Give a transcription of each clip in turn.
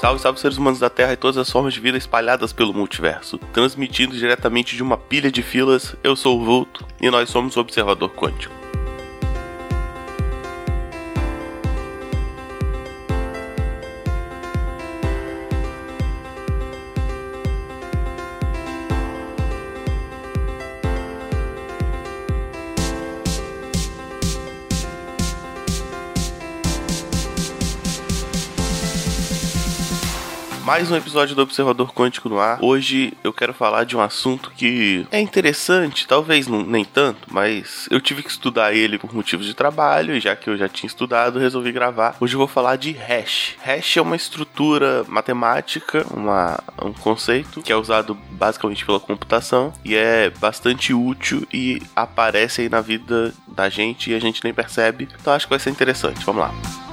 Salve, salve seres humanos da Terra e todas as formas de vida espalhadas pelo multiverso. Transmitindo diretamente de uma pilha de filas, eu sou o Vulto e nós somos o Observador Quântico. Mais um episódio do Observador Quântico no ar. Hoje eu quero falar de um assunto que é interessante, talvez não, nem tanto, mas eu tive que estudar ele por motivos de trabalho e já que eu já tinha estudado, resolvi gravar. Hoje eu vou falar de hash. Hash é uma estrutura matemática, uma, um conceito que é usado basicamente pela computação e é bastante útil e aparece aí na vida da gente e a gente nem percebe. Então acho que vai ser interessante. Vamos lá.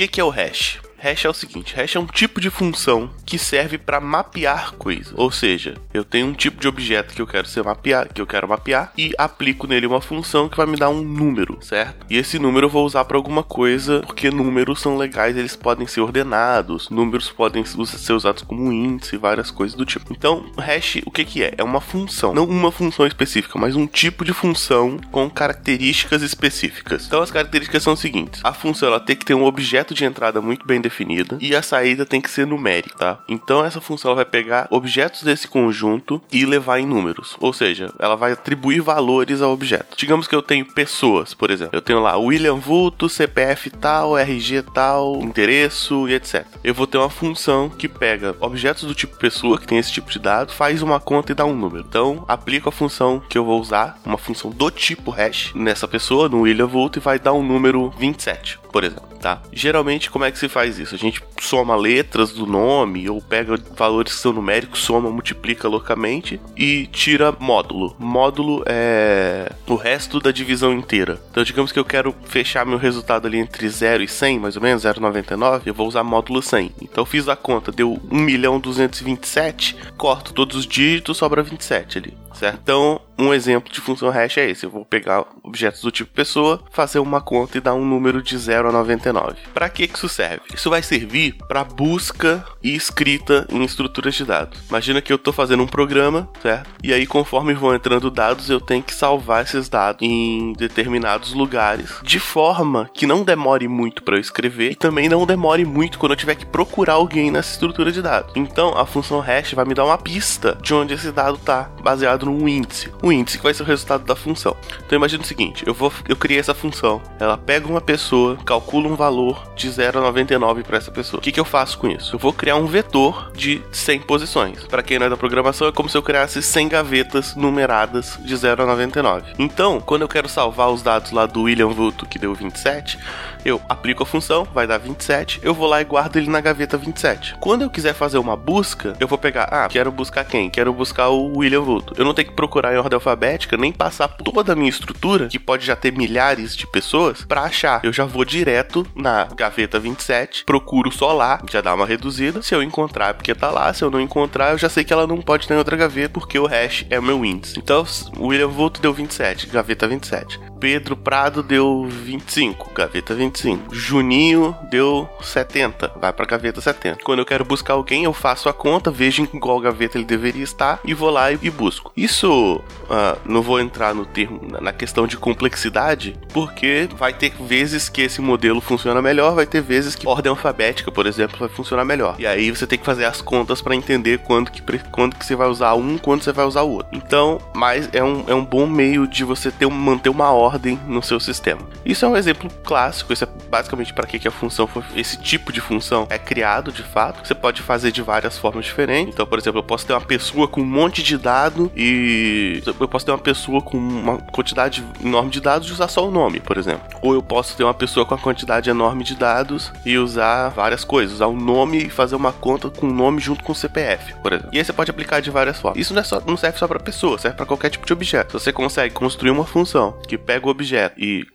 Que, que é o hash? Hash é o seguinte: hash é um tipo de função que serve para mapear coisas. Ou seja, eu tenho um tipo de objeto que eu quero ser mapear, que eu quero mapear e aplico nele uma função que vai me dar um número, certo? E esse número eu vou usar para alguma coisa, porque números são legais, eles podem ser ordenados, números podem ser usados como índice, várias coisas do tipo. Então, hash, o que que é? É uma função, não uma função específica, mas um tipo de função com características específicas. Então, as características são as seguintes: a função ela tem que ter um objeto de entrada muito bem definida e a saída tem que ser numérica, tá? Então essa função vai pegar objetos desse conjunto e levar em números, ou seja, ela vai atribuir valores ao objeto. Digamos que eu tenho pessoas, por exemplo, eu tenho lá William Vulto, CPF tal, RG tal, endereço e etc. Eu vou ter uma função que pega objetos do tipo pessoa que tem esse tipo de dado, faz uma conta e dá um número. Então aplico a função que eu vou usar, uma função do tipo hash nessa pessoa, no William Vulto e vai dar um número 27 por exemplo, tá? Geralmente, como é que se faz isso? A gente soma letras do nome ou pega valores que são numéricos, soma, multiplica loucamente e tira módulo. Módulo é o resto da divisão inteira. Então, digamos que eu quero fechar meu resultado ali entre 0 e 100, mais ou menos, 0,99, eu vou usar módulo 100. Então, fiz a conta, deu 1.227, corto todos os dígitos, sobra 27 ali, certo? Então, um exemplo de função hash é esse. Eu vou pegar objetos do tipo pessoa, fazer uma conta e dar um número de 0 a 99. Para que isso serve? Isso vai servir para busca e escrita em estruturas de dados. Imagina que eu estou fazendo um programa, certo? E aí conforme vão entrando dados, eu tenho que salvar esses dados em determinados lugares, de forma que não demore muito para eu escrever e também não demore muito quando eu tiver que procurar alguém nessa estrutura de dados. Então, a função hash vai me dar uma pista de onde esse dado está, baseado num índice. Um índice que vai ser o resultado da função. Então imagina o seguinte, eu vou eu criei essa função, ela pega uma pessoa, calcula um valor de 0 a 99 para essa pessoa. O que, que eu faço com isso? Eu vou criar um vetor de 100 posições. Para quem não é da programação, é como se eu criasse 100 gavetas numeradas de 0 a 99. Então, quando eu quero salvar os dados lá do William Vulto, que deu 27, eu aplico a função, vai dar 27, eu vou lá e guardo ele na gaveta 27. Quando eu quiser fazer uma busca, eu vou pegar, ah, quero buscar quem? Quero buscar o William Vulto. Eu não tenho que procurar em ordem alfabética, nem passar toda a minha estrutura, que pode já ter milhares de pessoas, para achar. Eu já vou direto na gaveta 27, procuro só lá, já dá uma reduzida. Se eu encontrar, é porque tá lá. Se eu não encontrar, eu já sei que ela não pode ter em outra gaveta, porque o hash é o meu índice. Então, William Vulto deu 27, gaveta 27. Pedro Prado deu 25, gaveta 25. Juninho deu 70, vai pra gaveta 70. Quando eu quero buscar alguém, eu faço a conta, vejo em qual gaveta ele deveria estar e vou lá e, busco. Isso uh, não vou entrar no termo na questão de complexidade, porque vai ter vezes que esse modelo funciona melhor, vai ter vezes que ordem alfabética, por exemplo, vai funcionar melhor. E aí você tem que fazer as contas para entender quando que, quando que você vai usar um, quando você vai usar o outro. Então, mas é um, é um bom meio de você ter, manter uma ordem no seu sistema. Isso é um exemplo clássico, basicamente para que a função foi, esse tipo de função é criado de fato. Você pode fazer de várias formas diferentes. Então, por exemplo, eu posso ter uma pessoa com um monte de dado e que eu posso ter uma pessoa com uma quantidade enorme de dados e usar só o nome, por exemplo. Ou eu posso ter uma pessoa com uma quantidade enorme de dados e usar várias coisas, usar o nome e fazer uma conta com o nome junto com o CPF, por exemplo. E aí você pode aplicar de várias formas. Isso não, é só, não serve só para pessoa, serve para qualquer tipo de objeto. Você consegue construir uma função que pega o objeto e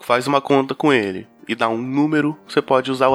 faz uma conta com ele e dá um número, você pode usar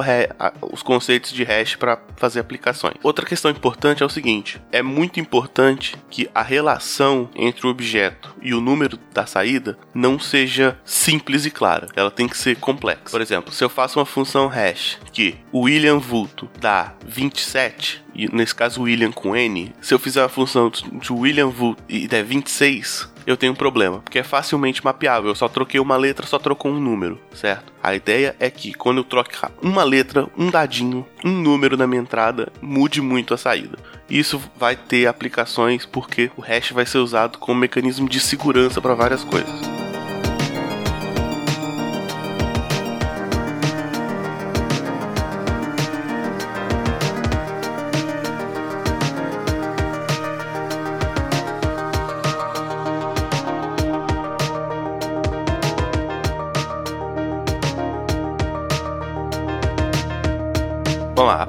os conceitos de hash para fazer aplicações. Outra questão importante é o seguinte: é muito importante que a relação entre o objeto e o número da saída não seja simples e clara. Ela tem que ser complexa. Por exemplo, se eu faço uma função hash que William Vulto dá 27, e nesse caso William com N, se eu fizer uma função de William Vulto e der 26, eu tenho um problema, porque é facilmente mapeável. Eu só troquei uma letra, só trocou um número, certo? A ideia é que quando eu trocar uma letra, um dadinho, um número na minha entrada, mude muito a saída. Isso vai ter aplicações porque o hash vai ser usado como mecanismo de segurança para várias coisas.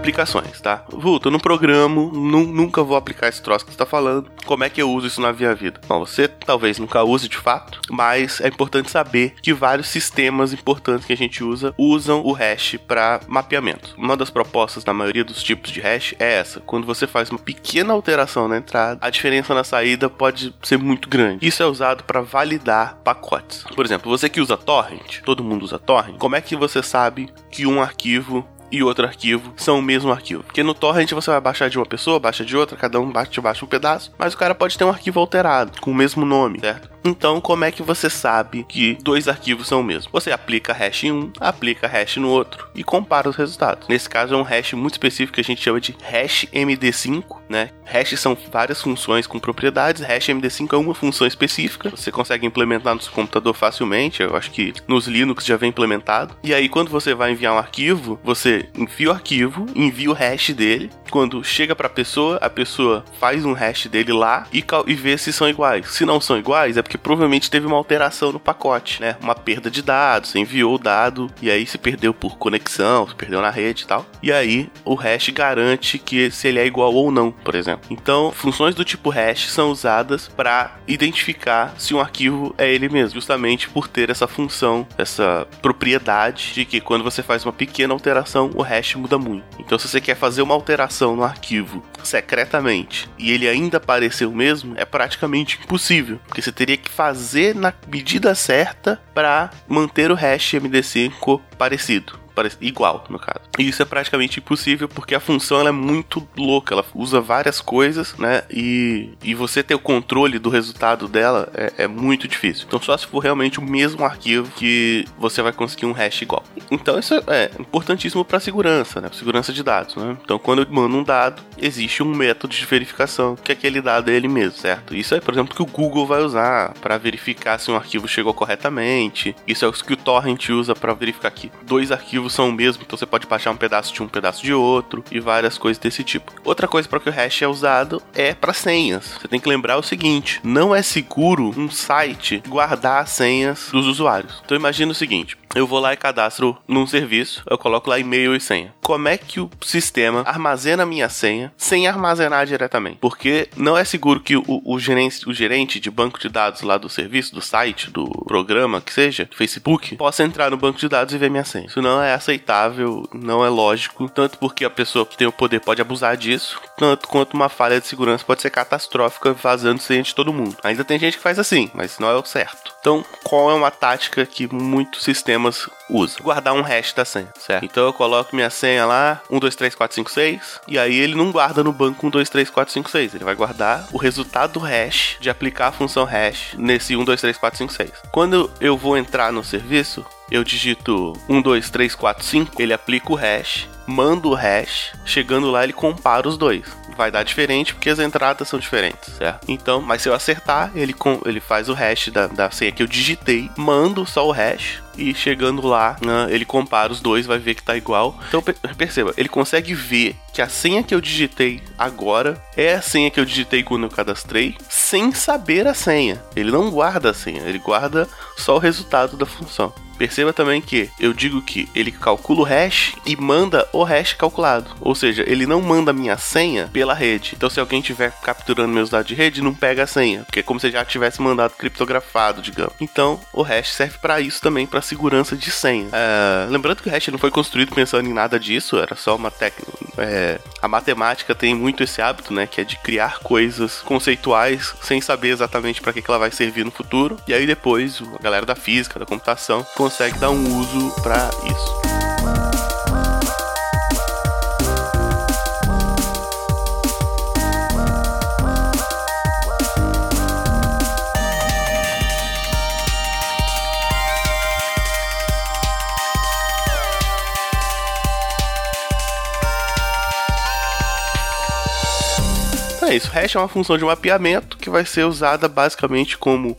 Aplicações, tá? Vulto, eu não programo, nunca vou aplicar esse troço que você tá falando. Como é que eu uso isso na minha vida? Bom, você talvez nunca use de fato, mas é importante saber que vários sistemas importantes que a gente usa usam o hash para mapeamento. Uma das propostas na maioria dos tipos de hash é essa. Quando você faz uma pequena alteração na entrada, a diferença na saída pode ser muito grande. Isso é usado para validar pacotes. Por exemplo, você que usa torrent, todo mundo usa torrent, como é que você sabe que um arquivo e outro arquivo são o mesmo arquivo. Porque no torrent você vai baixar de uma pessoa, baixa de outra, cada um baixa, baixa um pedaço, mas o cara pode ter um arquivo alterado, com o mesmo nome, certo? Então, como é que você sabe que dois arquivos são o mesmo? Você aplica hash em um, aplica hash no outro e compara os resultados. Nesse caso é um hash muito específico que a gente chama de hash MD5, né? Hash são várias funções com propriedades, hash MD5 é uma função específica. Você consegue implementar no seu computador facilmente, eu acho que nos Linux já vem implementado. E aí quando você vai enviar um arquivo, você enfia o arquivo, envia o hash dele. Quando chega para a pessoa, a pessoa faz um hash dele lá e, e vê se são iguais. Se não são iguais, é porque provavelmente teve uma alteração no pacote, né? Uma perda de dados, enviou o dado e aí se perdeu por conexão, se perdeu na rede e tal. E aí o hash garante que se ele é igual ou não, por exemplo. Então, funções do tipo hash são usadas para identificar se um arquivo é ele mesmo, justamente por ter essa função, essa propriedade de que quando você faz uma pequena alteração, o hash muda muito. Então, se você quer fazer uma alteração no arquivo secretamente e ele ainda parecer o mesmo, é praticamente impossível, porque você teria que fazer na medida certa para manter o hash MD5 parecido igual, no caso. E isso é praticamente impossível porque a função é muito louca, ela usa várias coisas, né? E, e você ter o controle do resultado dela é, é muito difícil. Então, só se for realmente o mesmo arquivo que você vai conseguir um hash igual. Então, isso é importantíssimo para segurança, né? Segurança de dados, né? Então, quando eu mando um dado, existe um método de verificação que aquele dado é ele mesmo, certo? Isso é, por exemplo, que o Google vai usar para verificar se um arquivo chegou corretamente. Isso é o que o Torrent usa para verificar que dois arquivos arquivos são o mesmo, então você pode baixar um pedaço de um pedaço de outro e várias coisas desse tipo. Outra coisa para que o hash é usado é para senhas. Você tem que lembrar o seguinte: não é seguro um site guardar as senhas dos usuários. Então imagina o seguinte: eu vou lá e cadastro num serviço, eu coloco lá e-mail e senha. Como é que o sistema armazena minha senha sem armazenar diretamente? Porque não é seguro que o, o, gerente, o gerente de banco de dados lá do serviço, do site, do programa, que seja, do Facebook, possa entrar no banco de dados e ver minha senha. Isso não é aceitável, não é lógico, tanto porque a pessoa que tem o poder pode abusar disso, tanto quanto uma falha de segurança pode ser catastrófica, vazando senha de todo mundo. Ainda tem gente que faz assim, mas não é o certo. Então, qual é uma tática que muitos sistemas usam? Guardar um hash da senha, certo? Então eu coloco minha senha lá, 1, 2, 3, 4, 5, 6, e aí ele não guarda no banco 1, 2, 3, 4, 5, 6. Ele vai guardar o resultado do hash de aplicar a função hash nesse 1, 2, 3, 4, 5, 6. Quando eu vou entrar no serviço, eu digito 1, 2, 3, 4, 5, ele aplica o hash, manda o hash, chegando lá ele compara os dois vai dar diferente porque as entradas são diferentes, certo? Então, mas se eu acertar, ele, com, ele faz o hash da, da senha que eu digitei, mando só o hash e chegando lá, né, ele compara os dois, vai ver que tá igual. Então perceba, ele consegue ver que a senha que eu digitei agora é a senha que eu digitei quando eu cadastrei, sem saber a senha. Ele não guarda a senha, ele guarda só o resultado da função. Perceba também que eu digo que ele calcula o hash e manda o hash calculado. Ou seja, ele não manda minha senha pela rede. Então, se alguém estiver capturando meus dados de rede, não pega a senha. Porque é como se já tivesse mandado criptografado, digamos. Então, o hash serve para isso também, para segurança de senha. É, lembrando que o hash não foi construído pensando em nada disso, era só uma técnica. É, a matemática tem muito esse hábito, né? Que é de criar coisas conceituais sem saber exatamente para que, que ela vai servir no futuro. E aí depois, a galera da física, da computação, consegue dar um uso para isso. É isso. Hash é uma função de mapeamento que vai ser usada basicamente como uh,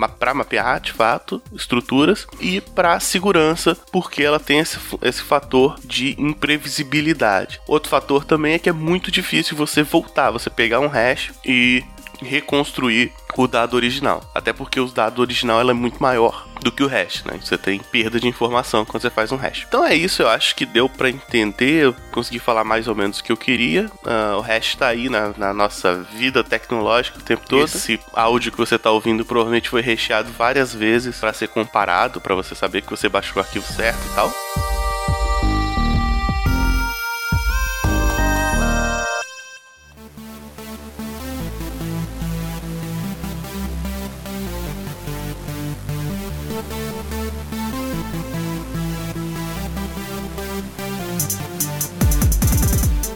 ah, para mapear, de fato, estruturas e para segurança, porque ela tem esse, esse fator de imprevisibilidade. Outro fator também é que é muito difícil você voltar, você pegar um hash e reconstruir o dado original. Até porque o dado original é muito maior do que o hash, né? Você tem perda de informação quando você faz um hash. Então é isso, eu acho que deu para entender, eu consegui falar mais ou menos o que eu queria. Uh, o hash tá aí na, na, nossa vida tecnológica o tempo todo. Esse áudio que você tá ouvindo provavelmente foi recheado várias vezes para ser comparado, para você saber que você baixou o arquivo certo e tal.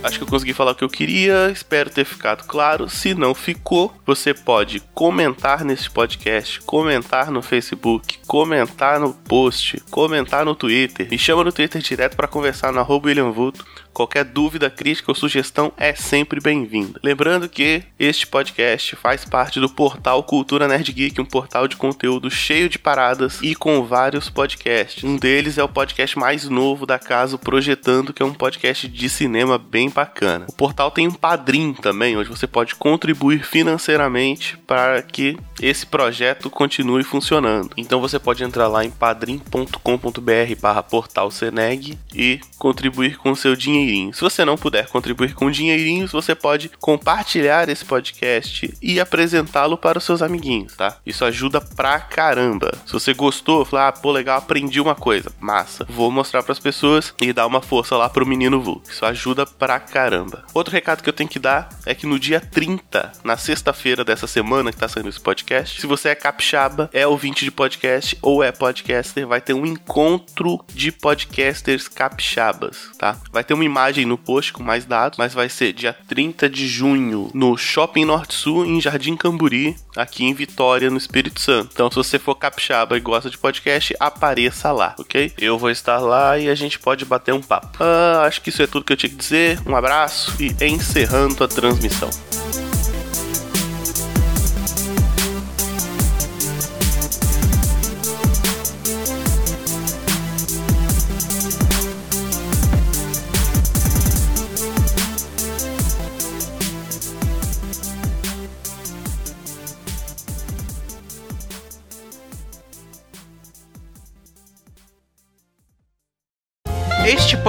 Acho que eu consegui falar o que eu queria, espero ter ficado claro. Se não ficou, você pode comentar nesse podcast, comentar no Facebook, comentar no post, comentar no Twitter. Me chama no Twitter direto para conversar no William Vulto. Qualquer dúvida, crítica ou sugestão é sempre bem-vinda. Lembrando que este podcast faz parte do portal Cultura Nerd Geek, um portal de conteúdo cheio de paradas e com vários podcasts. Um deles é o podcast mais novo da casa, Projetando, que é um podcast de cinema bem bacana. O portal tem um padrim também, onde você pode contribuir financeiramente para que esse projeto continue funcionando. Então você pode entrar lá em padrim.com.br barra portal Seneg e contribuir com seu dinheirinho. Se você não puder contribuir com dinheirinhos, você pode compartilhar esse podcast e apresentá-lo para os seus amiguinhos, tá? Isso ajuda pra caramba. Se você gostou, falar, ah, pô, legal, aprendi uma coisa, massa. Vou mostrar para as pessoas e dar uma força lá pro menino Vu. Isso ajuda pra caramba. Outro recado que eu tenho que dar é que no dia 30, na sexta-feira dessa semana que tá saindo esse podcast, se você é capixaba, é ouvinte de podcast ou é podcaster, vai ter um encontro de podcasters capixabas, tá? Vai ter uma imagem no post com mais dados, mas vai ser dia 30 de junho no Shopping Norte Sul, em Jardim Camburi, aqui em Vitória, no Espírito Santo. Então, se você for capixaba e gosta de podcast, apareça lá, ok? Eu vou estar lá e a gente pode bater um papo. Ah, acho que isso é tudo que eu tinha que dizer. Um abraço e encerrando a transmissão.